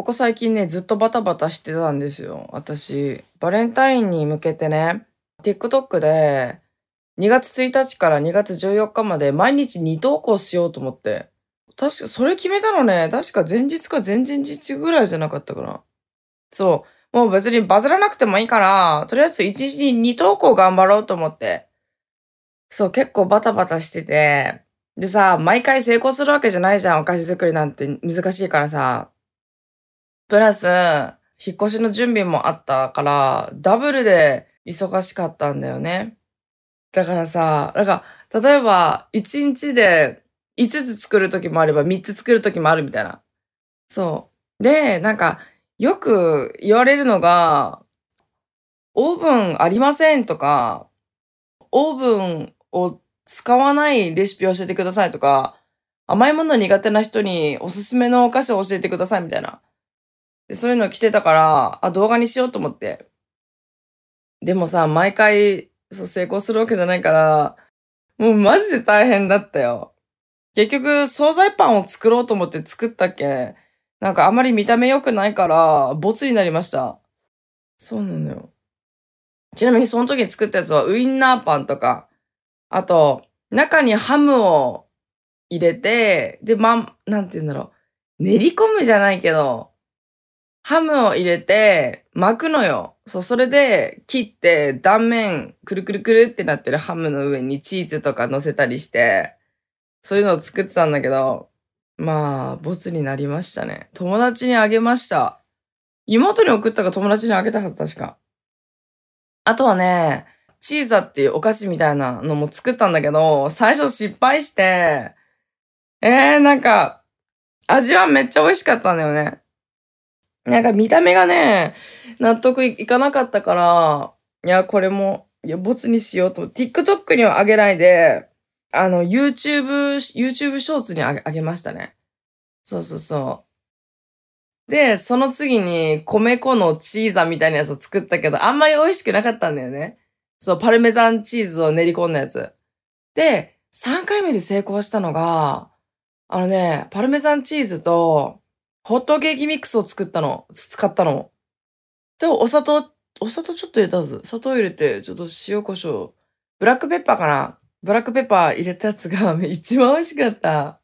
ここ最近ね、ずっとバタバタしてたんですよ。私、バレンタインに向けてね、TikTok で2月1日から2月14日まで毎日2投稿しようと思って。確か、それ決めたのね、確か前日か前々日ぐらいじゃなかったかな。そう。もう別にバズらなくてもいいから、とりあえず1日に2投稿頑張ろうと思って。そう、結構バタバタしてて。でさ、毎回成功するわけじゃないじゃん、お菓子作りなんて難しいからさ。プラス、引っ越しの準備もあったから、ダブルで忙しかったんだよね。だからさ、なんか、例えば、1日で5つ作るときもあれば3つ作るときもあるみたいな。そう。で、なんか、よく言われるのが、オーブンありませんとか、オーブンを使わないレシピを教えてくださいとか、甘いもの苦手な人におすすめのお菓子を教えてくださいみたいな。でそういうの来てたから、あ、動画にしようと思って。でもさ、毎回そう成功するわけじゃないから、もうマジで大変だったよ。結局、惣菜パンを作ろうと思って作ったっけなんかあまり見た目良くないから、ボツになりました。そうなのよ。ちなみにその時に作ったやつはウインナーパンとか、あと、中にハムを入れて、で、ま、なんて言うんだろう。練り込むじゃないけど、ハムを入れて巻くのよ。そう、それで切って断面くるくるくるってなってるハムの上にチーズとか乗せたりして、そういうのを作ってたんだけど、まあ、ボツになりましたね。友達にあげました。妹に送ったか友達にあげたはず、確か。あとはね、チーザっていうお菓子みたいなのも作ったんだけど、最初失敗して、えー、なんか、味はめっちゃ美味しかったんだよね。なんか見た目がね、納得いかなかったから、いや、これも、いや、ボツにしようと。TikTok にはあげないで、あの、YouTube、YouTube ショーツにあげあげましたね。そうそうそう。で、その次に米粉のチーザみたいなやつを作ったけど、あんまり美味しくなかったんだよね。そう、パルメザンチーズを練り込んだやつ。で、3回目で成功したのが、あのね、パルメザンチーズと、ホットケーキミックスを作ったの、使ったの。で、お砂糖、お砂糖ちょっと入れたはず。砂糖入れて、ちょっと塩コショウ。ブラックペッパーかなブラックペッパー入れたやつが 一番美味しかった。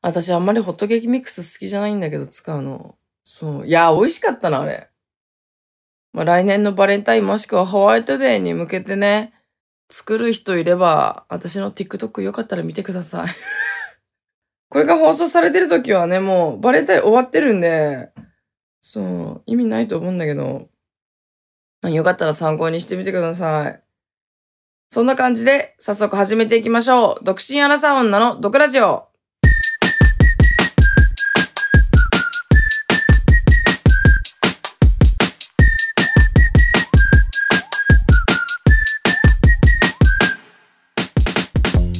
私あんまりホットケーキミックス好きじゃないんだけど使うの。そう。いや、美味しかったな、あれ。まあ、来年のバレンタインもしくはホワイトデーに向けてね、作る人いれば、私の TikTok よかったら見てくださいこれが放送されてる時はね、もうバレンタイン終わってるんで、そう、意味ないと思うんだけど、まあ、よかったら参考にしてみてください。そんな感じで、早速始めていきましょう。独身アラサー女の毒ラジオ。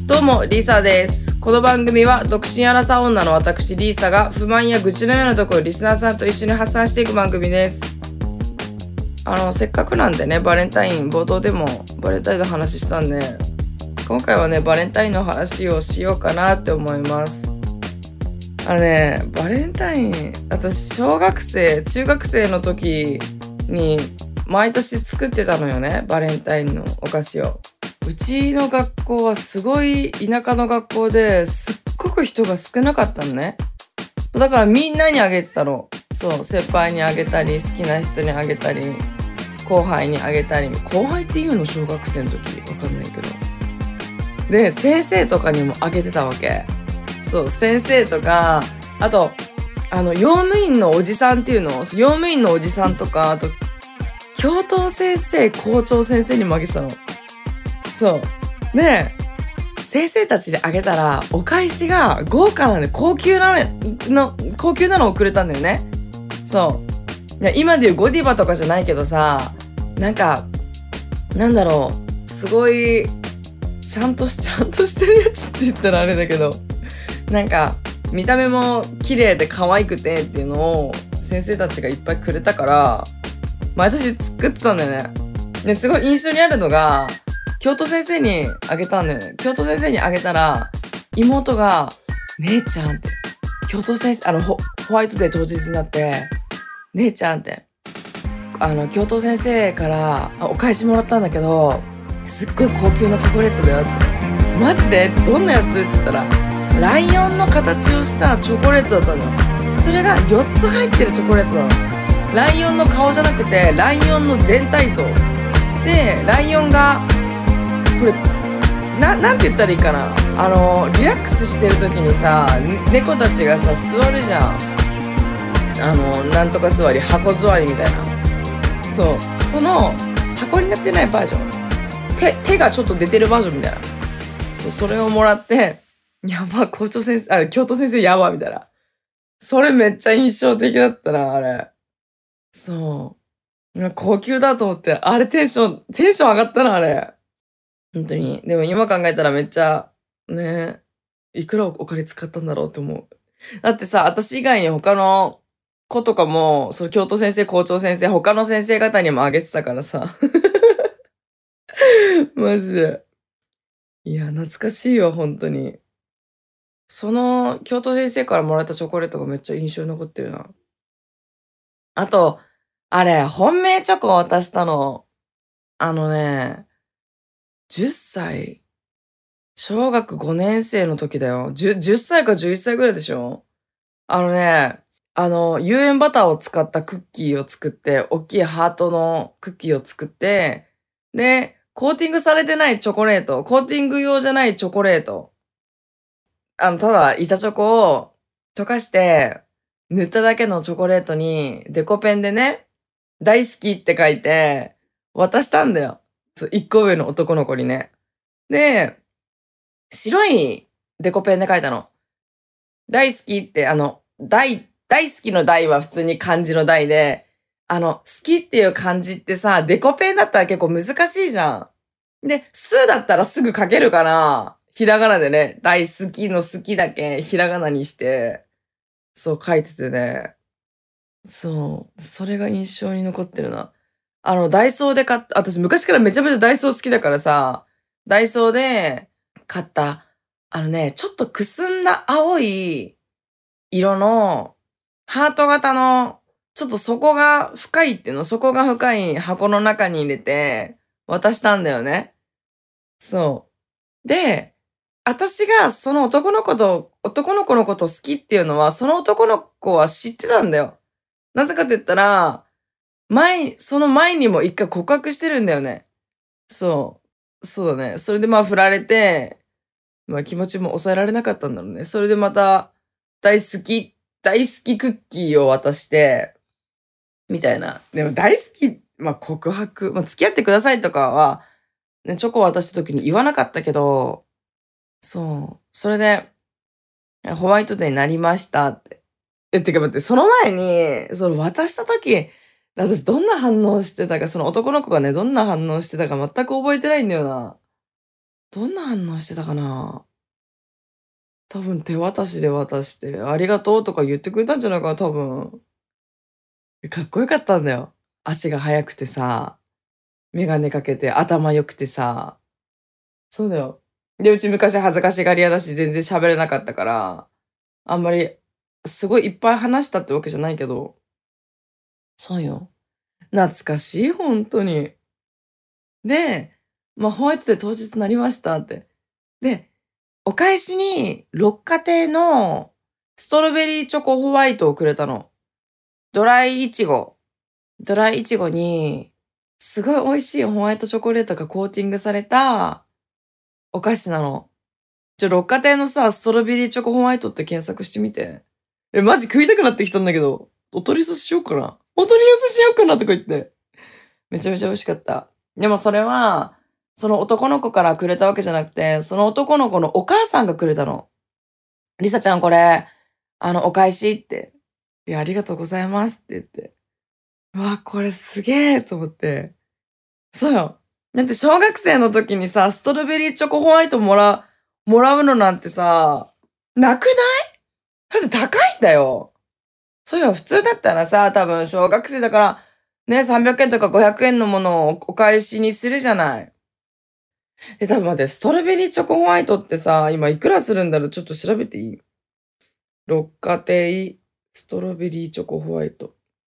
どうも、リーサです。この番組は独身アラサー女の私リーサが不満や愚痴のようなところをリスナーさんと一緒に発散していく番組です。あの、せっかくなんでね、バレンタイン、冒頭でもバレンタインの話したんで、今回はね、バレンタインの話をしようかなって思います。あのね、バレンタイン、私、小学生、中学生の時に、毎年作ってたのよね、バレンタインのお菓子を。うちの学校はすごい田舎の学校ですっごく人が少なかったのね。だからみんなにあげてたの。そう、先輩にあげたり、好きな人にあげたり、後輩にあげたり。後輩っていうの？小学生の時わかんないけど。で、先生とかにもあげてたわけ。そう、先生とか、あと、あの、用務員のおじさんっていうの、用務員のおじさんとか、あと、教頭先生、校長先生にもあげてたの。そう。で、先生たちであげたら、お返しが豪華なの、高級なの、高級なのをくれたんだよね。そう。いや今でいうゴディバとかじゃないけどさ、なんか、なんだろう、すごい、ちゃんとし、ちゃんとしてるやつって言ったらあれだけど、なんか、見た目も綺麗で可愛くてっていうのを先生たちがいっぱいくれたから、毎年作ってたんだよね。ね、すごい印象にあるのが、京都先生にあげたんだよね。京都先生にあげたら、妹が、姉ちゃんって、教頭先生、あの、ホホワイトデー当日になって、姉ちゃんって、あの、教頭先生からお返しもらったんだけど、すっごい高級なチョコレートだよって。マジで？どんなやつ？って言ったら、ライオンの形をしたチョコレートだったのよ。それが4つ入ってるチョコレートなの。ライオンの顔じゃなくて、ライオンの全体像。で、ライオンが、これ、な、なんて言ったらいいかな？あの、リラックスしてる時にさ、猫たちがさ、座るじゃん。あの、なんとか座り、箱座りみたいな。そう。その、箱になってないバージョン。手、手がちょっと出てるバージョンみたいな。そう、それをもらって、やば、校長先生、あ、教頭先生やば、みたいな。それめっちゃ印象的だったな、あれ。そう。高級だと思って、あれテンション、テンション上がったな、あれ。本当に。でも今考えたらめっちゃ、ねいくらお金使ったんだろうって思う。だってさ、私以外に他の子とかも、その教頭先生、校長先生、他の先生方にもあげてたからさ。マジで。いや、懐かしいよ、本当に。その、教頭先生からもらったチョコレートがめっちゃ印象に残ってるな。あと、あれ、本命チョコを渡したの。あのね、10歳。小学5年生の時だよ。10, 10歳か11歳ぐらいでしょ？あのね、あの、有塩バターを使ったクッキーを作って、大きいハートのクッキーを作って、で、コーティングされてないチョコレート、コーティング用じゃないチョコレート。あの、ただ、板チョコを溶かして、塗っただけのチョコレートに、デコペンでね、大好きって書いて、渡したんだよ。そう、一個上の男の子にね。で、白いデコペンで書いたの。大好きって、あの、大、大好きの大は普通に漢字の大で、あの、好きっていう漢字ってさ、デコペンだったら結構難しいじゃん。で、数だったらすぐ書けるから、ひらがなでね、大好きの好きだけひらがなにして、そう書いててね。そう。それが印象に残ってるな。あの、ダイソーで買った、私昔からめちゃめちゃダイソー好きだからさ、ダイソーで買った、あのね、ちょっとくすんだ青い色の、ハート型の、ちょっと底が深いっていうの、底が深い箱の中に入れて渡したんだよね。そう。で、私がその男の子と、男の子のこと好きっていうのは、その男の子は知ってたんだよ。なぜかって言ったら、前、その前にも一回告白してるんだよね。そう。そうだね。それでまあ振られて、まあ気持ちも抑えられなかったんだろうね。それでまた、大好き、大好きクッキーを渡して、みたいな。でも大好き、まあ告白、まあ付き合ってくださいとかは、ね、チョコ渡した時に言わなかったけど、そう。それで、ホワイトデーになりましたって。え、てか待って、その前に、その渡した時、私どんな反応してたか、その男の子がね、どんな反応してたか全く覚えてないんだよな。どんな反応してたかな多分手渡しで渡して、ありがとうとか言ってくれたんじゃないかな、多分。かっこよかったんだよ。足が速くてさ、メガネかけて頭良くてさ。そうだよ。で、うち昔恥ずかしがり屋だし全然喋れなかったから、あんまり、すごいいっぱい話したってわけじゃないけど、そうよ。懐かしい、本当に。で、まあ、ホワイトデー当日なりましたって。で、お返しに、六花亭のストロベリーチョコホワイトをくれたの。ドライイチゴ。ドライイチゴに、すごい美味しいホワイトチョコレートがコーティングされたお菓子なの。じゃ、六花亭のさ、ストロベリーチョコホワイトって検索してみて。え、マジ食いたくなってきたんだけど、お取り寄せしようかな。お取り寄せしようかなとか言って。めちゃめちゃ美味しかった。でもそれは、その男の子からくれたわけじゃなくて、その男の子のお母さんがくれたの。リサちゃんこれ、あの、お返しって。いや、ありがとうございますって言って。うわ、これすげえと思って。そうよ。だって小学生の時にさ、ストロベリーチョコホワイトもら、もらうのなんてさ、なくない？だって高いんだよ。そうよ、普通だったらさ、多分小学生だから、ね、300円とか500円のものをお返しにするじゃない。え、多分待って、ストロベリーチョコホワイトってさ、今いくらするんだろう？ちょっと調べていい？六花亭ストロベリーチョコホワイト。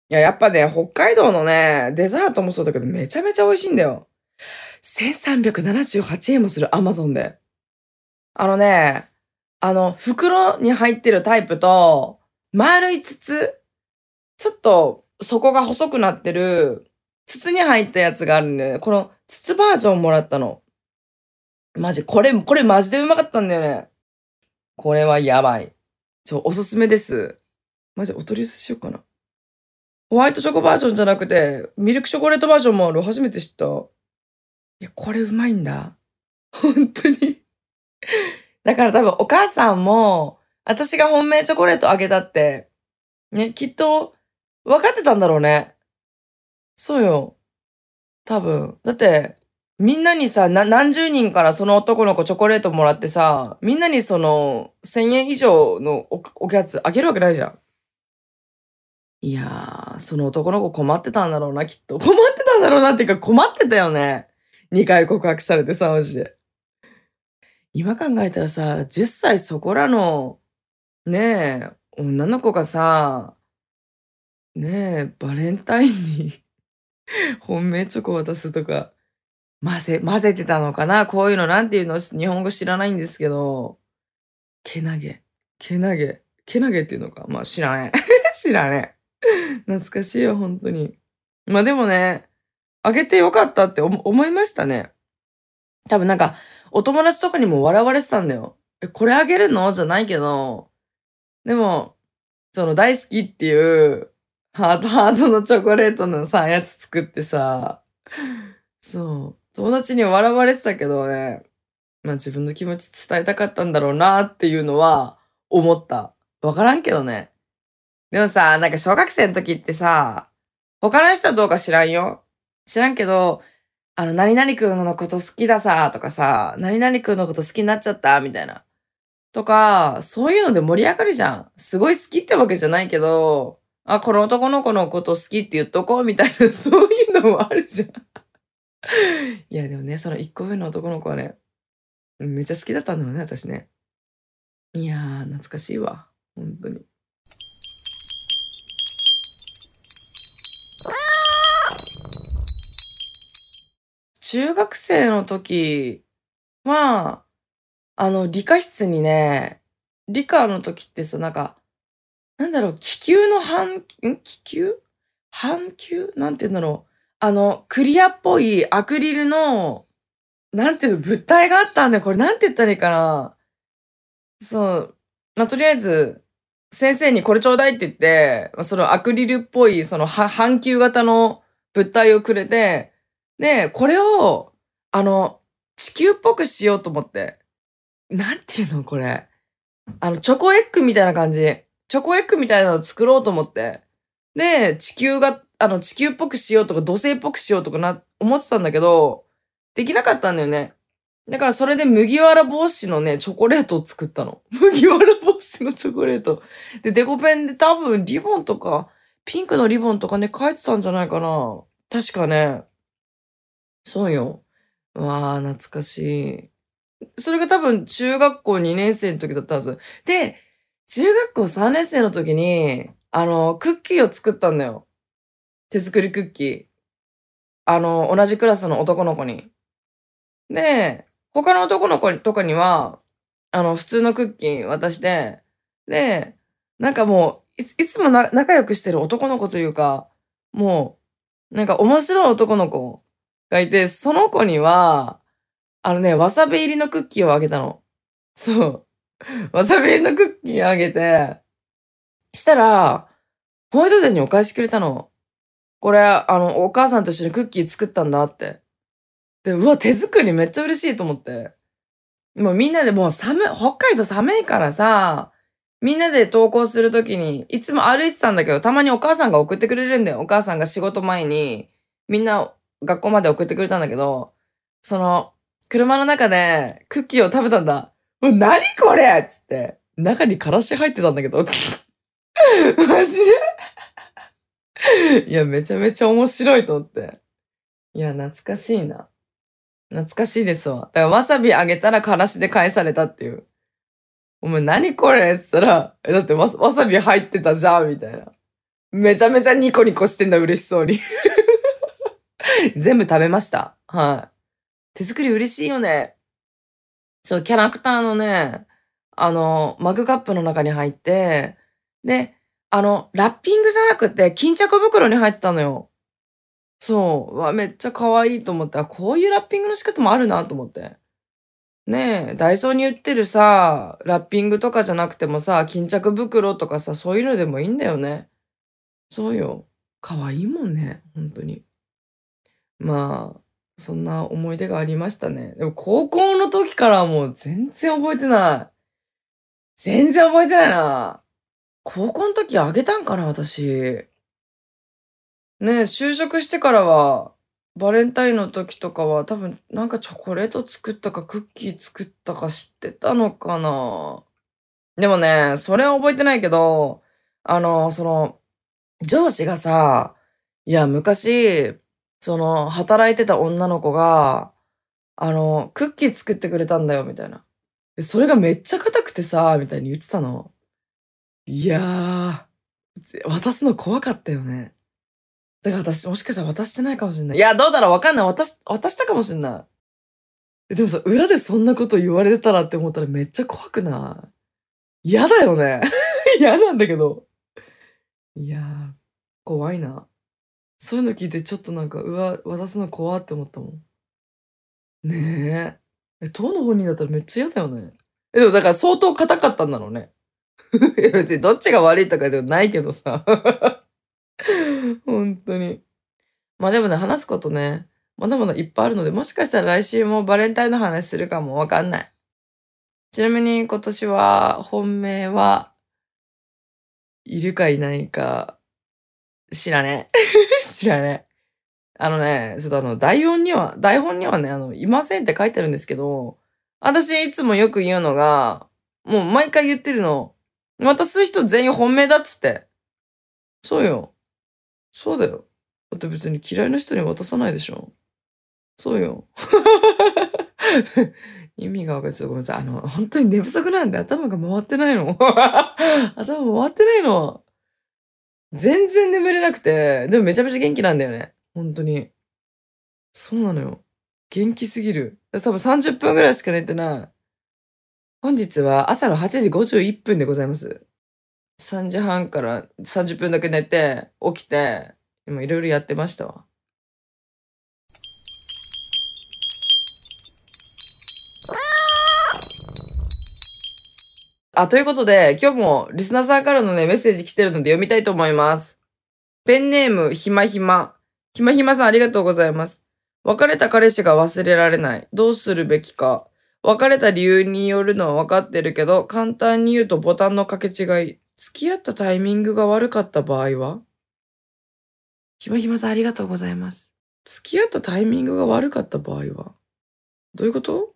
いや、やっぱね、北海道のね、デザートもそうだけど、めちゃめちゃ美味しいんだよ。1378円もする、アマゾンで。あのね、あの、袋に入ってるタイプと、丸い筒ちょっと底が細くなってる筒に入ったやつがあるんだよね。この筒バージョンもらったの。マジ、これ、これマジでうまかったんだよね。これはやばい。ちょ、おすすめです。マジ、お取り寄せしようかな。ホワイトチョコバージョンじゃなくて、ミルクチョコレートバージョンもある。初めて知った。いや、これうまいんだ。本当にだから多分お母さんも、私が本命チョコレートあげたって、ね、きっと分かってたんだろうね。そうよ。多分。だって、みんなにさ、何十人からその男の子チョコレートもらってさ、みんなにその、千円以上のお、おやつあげるわけないじゃん。いやー、その男の子困ってたんだろうな、きっと。困ってたんだろうなっていうか困ってたよね。二回告白されてさ、マジで。今考えたらさ、10歳そこらの、ねえ、女の子がさ、ねえ、バレンタインに 本命チョコ渡すとか、混ぜ、混ぜてたのかな？こういうのなんていうの？日本語知らないんですけど、けなげ、けなげ、けなげっていうのか？まあ知らねえ。知らねえ。懐かしいよ、本当に。まあでもね、あげてよかったって思いましたね。多分なんか、お友達とかにも笑われてたんだよ。え、これあげるの？じゃないけど、でも、その大好きっていうハートハートのチョコレートのさ、やつ作ってさ、そう。友達に笑われてたけどね、まあ自分の気持ち伝えたかったんだろうなっていうのは思った。わからんけどね。でもさ、なんか小学生の時ってさ、他の人はどうか知らんよ。知らんけど、あの、何々くんのこと好きださ、とかさ、何々くんのこと好きになっちゃった、みたいな。とか、そういうので盛り上がるじゃん。すごい好きってわけじゃないけど、あ、この男の子のこと好きって言っとこうみたいな、そういうのもあるじゃん。いや、でもね、その一個上の男の子はね、めっちゃ好きだったんだろうね、私ね。いやー、懐かしいわ。本当に。中学生の時は、あの、理科室にね、理科の時ってさ、なんか、なんだろう、気球の半、ん？気球？半球？なんて言うんだろう。あの、クリアっぽいアクリルの、なんていうの、物体があったんだよ。これなんて言ったらいいかな。そう。まあ、とりあえず、先生にこれちょうだいって言って、そのアクリルっぽい、その半球型の物体をくれて、で、これを、あの、地球っぽくしようと思って。なんていうのこれ。あの、チョコエッグみたいな感じ。チョコエッグみたいなのを作ろうと思って。で、地球が、あの、地球っぽくしようとか、土星っぽくしようとかな、思ってたんだけど、できなかったんだよね。だからそれで麦わら帽子のね、チョコレートを作ったの。麦わら帽子のチョコレート。で、デコペンで多分リボンとか、ピンクのリボンとかね、書いてたんじゃないかな。確かね。そうよ。わあ、懐かしい。それが多分中学校2年生の時だったはず。で、中学校3年生の時に、あの、クッキーを作ったんだよ。手作りクッキー。あの、同じクラスの男の子に。で、他の男の子とかには、あの、普通のクッキー渡して、で、なんかもう、いつも仲良くしてる男の子というか、もう、なんか面白い男の子がいて、その子には、あのね、わさび入りのクッキーをあげたの。そう。わさび入りのクッキーあげて、したら、ホワイトデーにお返しくれたの。これ、あの、お母さんと一緒にクッキー作ったんだって。で、うわ、手作りめっちゃ嬉しいと思って。もうみんなでもう寒い、北海道寒いからさ、みんなで登校するときに、いつも歩いてたんだけど、たまにお母さんが送ってくれるんだよ。お母さんが仕事前に、みんな学校まで送ってくれたんだけど、その、車の中でクッキーを食べたんだ。もう何これつって。中にからし入ってたんだけど。マジで？いや、めちゃめちゃ面白いと思って。いや、懐かしいな。懐かしいですわ。だからわさびあげたらからしで返されたっていう。お前何これ？って言ったら、えだってわわさび入ってたじゃんみたいな。めちゃめちゃニコニコしてんだ、嬉しそうに。全部食べました。はい。手作り嬉しいよね。そう、キャラクターのね、あの、マグカップの中に入って、で、あの、ラッピングじゃなくて、巾着袋に入ってたのよ。そう。わ、めっちゃ可愛いと思って、あ、こういうラッピングの仕方もあるなと思って。ねえ、ダイソーに売ってるさ、ラッピングとかじゃなくてもさ、巾着袋とかさ、そういうのでもいいんだよね。そうよ。可愛いもんね、本当に。まあ、そんな思い出がありましたね。でも高校の時からもう全然覚えてない。全然覚えてないな。高校の時あげたんかな、私。ねえ、就職してからは、バレンタインの時とかは多分なんかチョコレート作ったかクッキー作ったか知ってたのかな。でもね、それは覚えてないけど、あの、その、上司がさ、いや、昔、その、働いてた女の子が、あの、クッキー作ってくれたんだよ、みたいな。それがめっちゃ硬くてさ、みたいに言ってたの。いやー、渡すの怖かったよね。だから私、もしかしたら渡してないかもしれない。いや、どうだろうわかんない。渡し、渡したかもしれない。でもさ、裏でそんなこと言われてたらって思ったらめっちゃ怖くない？嫌だよね。嫌なんだけど。いやー、怖いな。そういうの聞いてちょっとなんか、うわ、渡すの怖って思ったもん。ねえ。え、当の本人だったらめっちゃ嫌だよね。え、でもだから相当硬かったんだろうね。いや別にどっちが悪いとかではないけどさ。本当に。まあでもね、話すことね、まだまだいっぱいあるので、もしかしたら来週もバレンタインの話するかもわかんない。ちなみに今年は、本命は、いるかいないか、知らねえ。知らねえ。あのね、ちょっとあの、台本には、台本にはね、あの、いませんって書いてあるんですけど、私いつもよく言うのが、もう毎回言ってるの、渡す人全員本命だっつって。そうよ。そうだよ。だって別に嫌いな人に渡さないでしょ。そうよ。意味がわかんない。ちょっとごめんなさい。あの、本当に寝不足なんで頭が回ってないの。頭回ってないの。全然眠れなくて、でもめちゃめちゃ元気なんだよね。本当に。そうなのよ。元気すぎる。多分30分ぐらいしか寝てない。本日は朝の8時51分でございます。3時半から30分だけ寝て、起きて、今いろいろやってましたわ。あ、ということで、今日もリスナーさんからのね、メッセージ来てるので読みたいと思います。ペンネーム、ひまひま。ひまひまさんありがとうございます。別れた彼氏が忘れられない。どうするべきか。別れた理由によるのは分かってるけど、簡単に言うとボタンの掛け違い。付き合ったタイミングが悪かった場合は？ひまひまさんありがとうございます。付き合ったタイミングが悪かった場合は？どういうこと？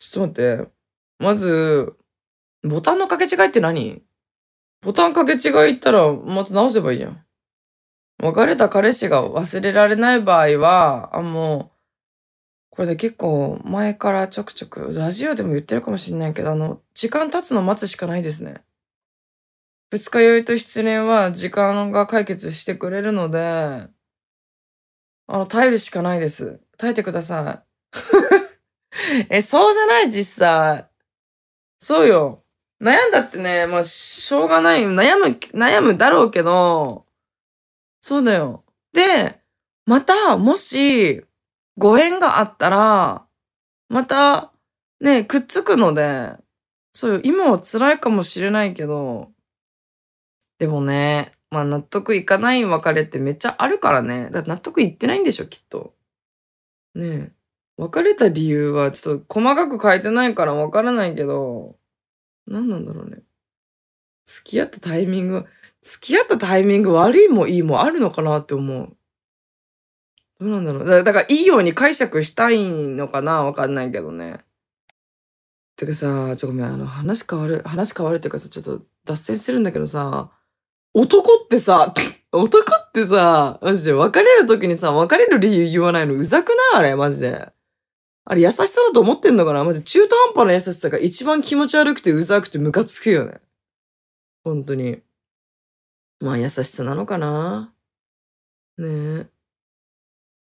ちょっと待って。まず、ボタンの掛け違いって何？ボタン掛け違いったらまた直せばいいじゃん。別れた彼氏が忘れられない場合は、あ、もう、これで結構前からちょくちょく、ラジオでも言ってるかもしれないけど、あの、時間経つの待つしかないですね。二日酔いと失恋は時間が解決してくれるので、あの、耐えるしかないです。耐えてください。え、そうじゃない？実際。そうよ。悩んだってね、まあ、しょうがない。悩む、悩むだろうけど、そうだよ。で、また、もし、ご縁があったら、また、ね、くっつくので、そうよ。今は辛いかもしれないけど、でもね、まあ納得いかない別れってめっちゃあるからね。だ納得いってないんでしょ、きっと。ねえ。別れた理由はちょっと細かく書いてないからわからないけど、何なんだろうね。付き合ったタイミング、付き合ったタイミング悪いもいいもあるのかなって思う。どうなんだろう。だだからいいように解釈したいのかなわかんないけどね。てかさ、ちょ、ごめん、あの、話変わる、話変わるっていうかさ、ちょっと脱線するんだけどさ、男ってさ、男ってさ、マジで別れる時にさ、別れる理由言わないのうざくない？あれ、マジで。あれ優しさだと思ってんのかな？マジ中途半端な優しさが一番気持ち悪くてうざくてムカつくよね。本当に。まあ優しさなのかな？ねえ。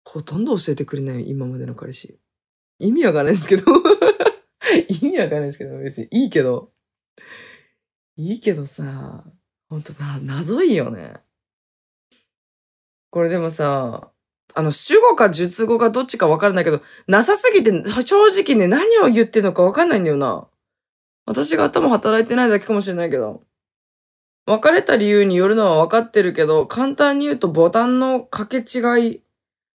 ほとんど教えてくれない今までの彼氏。意味わかんないですけど。意味わかんないですけど、別にいいけど。いいけどさ、ほんとな、謎いよね。これでもさ、あの、主語か述語かどっちかわからないけど、なさすぎて、正直ね、何を言ってんのかわかんないんだよな。私が頭働いてないだけかもしれないけど。別れた理由によるのはわかってるけど、簡単に言うとボタンの掛け違い。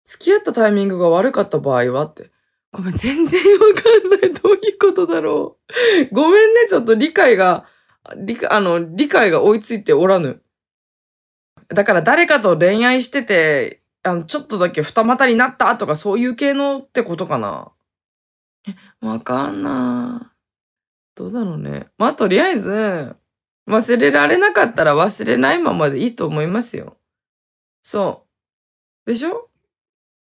付き合ったタイミングが悪かった場合はって。ごめん、全然わかんない。どういうことだろう。ごめんね、ちょっと理解が、理あの、理解が追いついておらぬ。だから誰かと恋愛してて、あの、ちょっとだけ二股になったとかそういう系のってことかな。え、わかんない。どうだろうね。まあ、とりあえず、忘れられなかったら忘れないままでいいと思いますよ。そう。でしょ？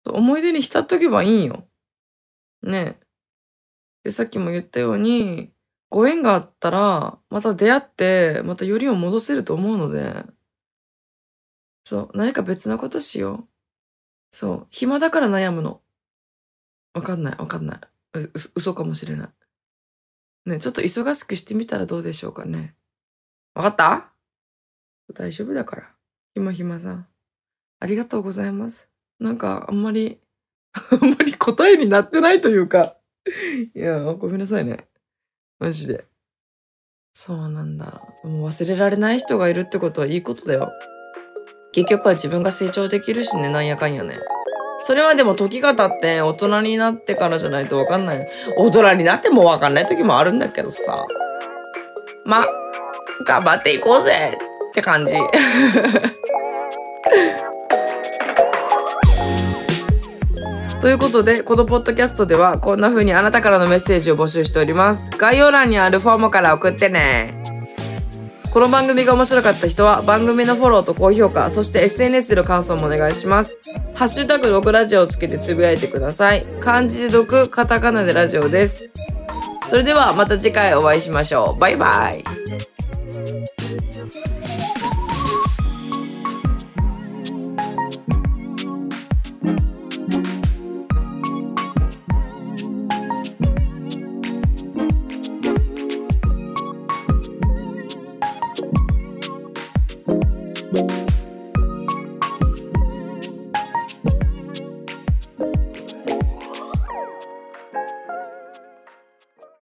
思い出に浸っとけばいいよ。ねえ。で、さっきも言ったように、ご縁があったら、また出会って、またよりを戻せると思うので、そう、何か別のことしよう。そう、暇だから悩むの。わかんない、わかんない。う、嘘かもしれない。ね、ちょっと忙しくしてみたらどうでしょうかね。わかった？大丈夫だから。暇暇さん。ありがとうございます。なんか、あんまり、あんまり答えになってないというか。いや、ごめんなさいね。マジで。そうなんだ。もう忘れられない人がいるってことはいいことだよ。結局は自分が成長できるしね、なんやかんやね。それはでも時が経って大人になってからじゃないとわかんない。大人になってもわかんない時もあるんだけどさ。ま、頑張っていこうぜって感じ。ということで、このポッドキャストではこんな風にあなたからのメッセージを募集しております。概要欄にあるフォームから送ってね。この番組が面白かった人は番組のフォローと高評価、そして SNS での感想もお願いします。ハッシュタグ6ラジオをつけてつぶやいてください。漢字で読、カタカナでラジオです。それではまた次回お会いしましょう。バイバイ。